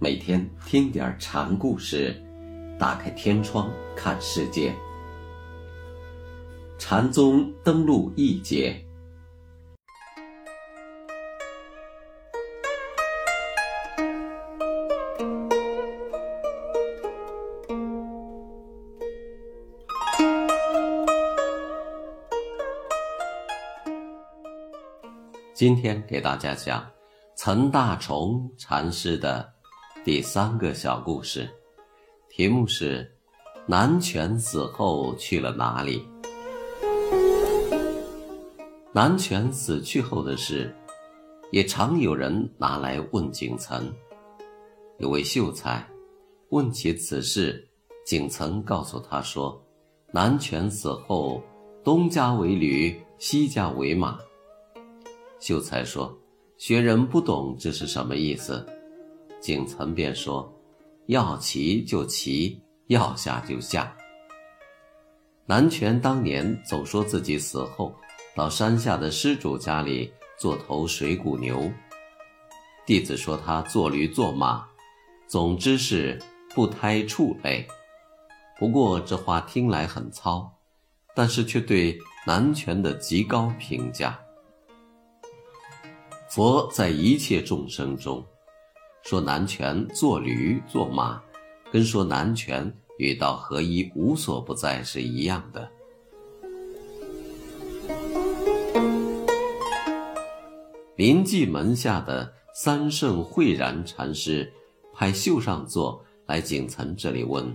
每天听点禅故事，打开天窗看世界。禅宗登陆一节。今天给大家讲岑大虫禅师的第三个小故事，题目是“南拳死后去了哪里”。南拳死去后的事，也常有人拿来问景岑。有位秀才问起此事，景岑告诉他说：“南拳死后，东家为驴，西家为马。”秀才说：“学人不懂这是什么意思。”景岑便说：“要骑就骑，要下就下。”南拳当年总说自己死后到山下的施主家里做头水谷牛，弟子说他做驴做马，总之是不胎畜类。不过这话听来很糙，但是却对南拳的极高评价。佛在一切众生中，说南拳做驴做马，跟说南拳与道合一无所不在是一样的。临济门下的三圣慧然禅师派秀上座来景岑这里问：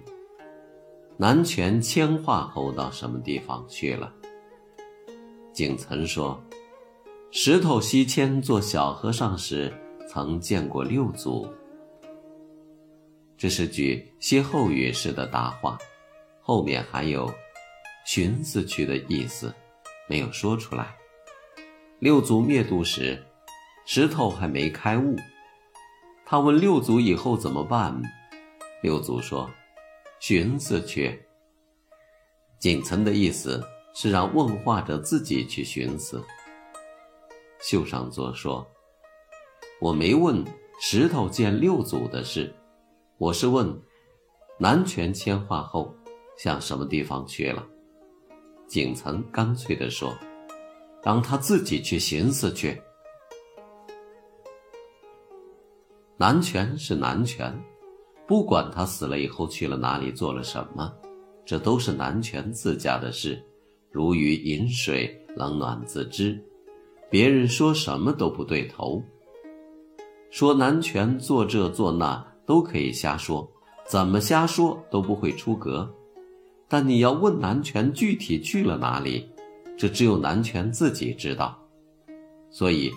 南拳迁化后到什么地方去了？景岑说。石头西迁做小和尚时，曾见过六祖。这是句歇后语式的答话，后面还有“寻思去”的意思，没有说出来。六祖灭度时，石头还没开悟。他问六祖以后怎么办，六祖说：“寻思去。”仅存的意思是让问话者自己去寻思。秀上座说：“我没问石头见六祖的事，我是问南拳迁化后向什么地方去了。”景岑干脆地说：“让他自己去寻思去。南拳是南拳，不管他死了以后去了哪里做了什么，这都是南拳自家的事，如鱼饮水，冷暖自知。”别人说什么都不对头，说南拳做这做那都可以瞎说，怎么瞎说都不会出格。但你要问南拳具体去了哪里，这只有南拳自己知道，所以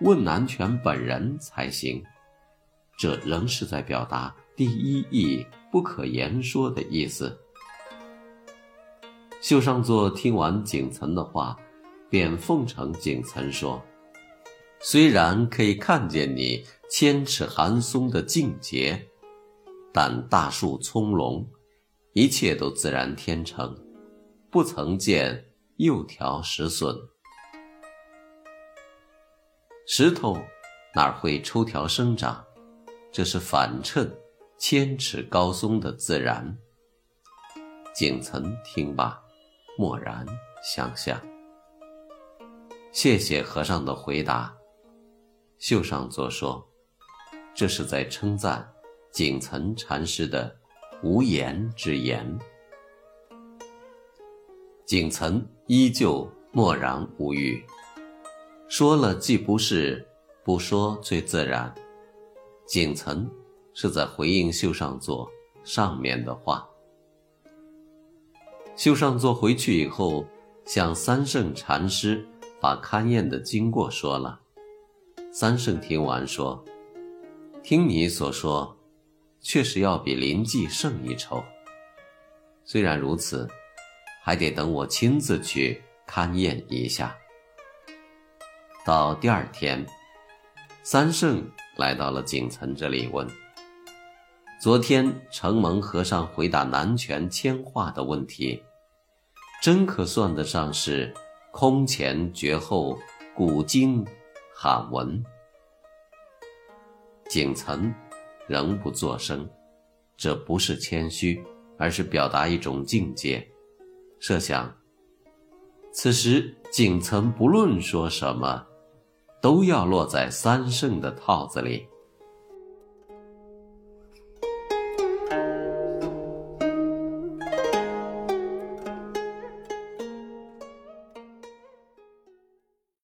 问南拳本人才行。这仍是在表达第一义不可言说的意思。秀上座听完景岑的话。便奉承景岑说：“虽然可以看见你千尺寒松的境界，但大树葱茏，一切都自然天成，不曾见幼条石笋。石头哪会抽条生长？这是反衬千尺高松的自然。”景岑听罢，默然想想。谢谢和尚的回答。秀上座说：“这是在称赞景岑禅师的无言之言。”景岑依旧默然无语，说了既不是，不说最自然。景岑是在回应秀上座上面的话。秀上座回去以后，向三圣禅师。把勘验的经过说了，三圣听完说：“听你所说，确实要比林济胜一筹。虽然如此，还得等我亲自去勘验一下。”到第二天，三圣来到了景岑这里问：“昨天承蒙和尚回答南拳千化的问题，真可算得上是？”空前绝后，古今罕闻。景岑仍不作声，这不是谦虚，而是表达一种境界。设想，此时景岑不论说什么，都要落在三圣的套子里。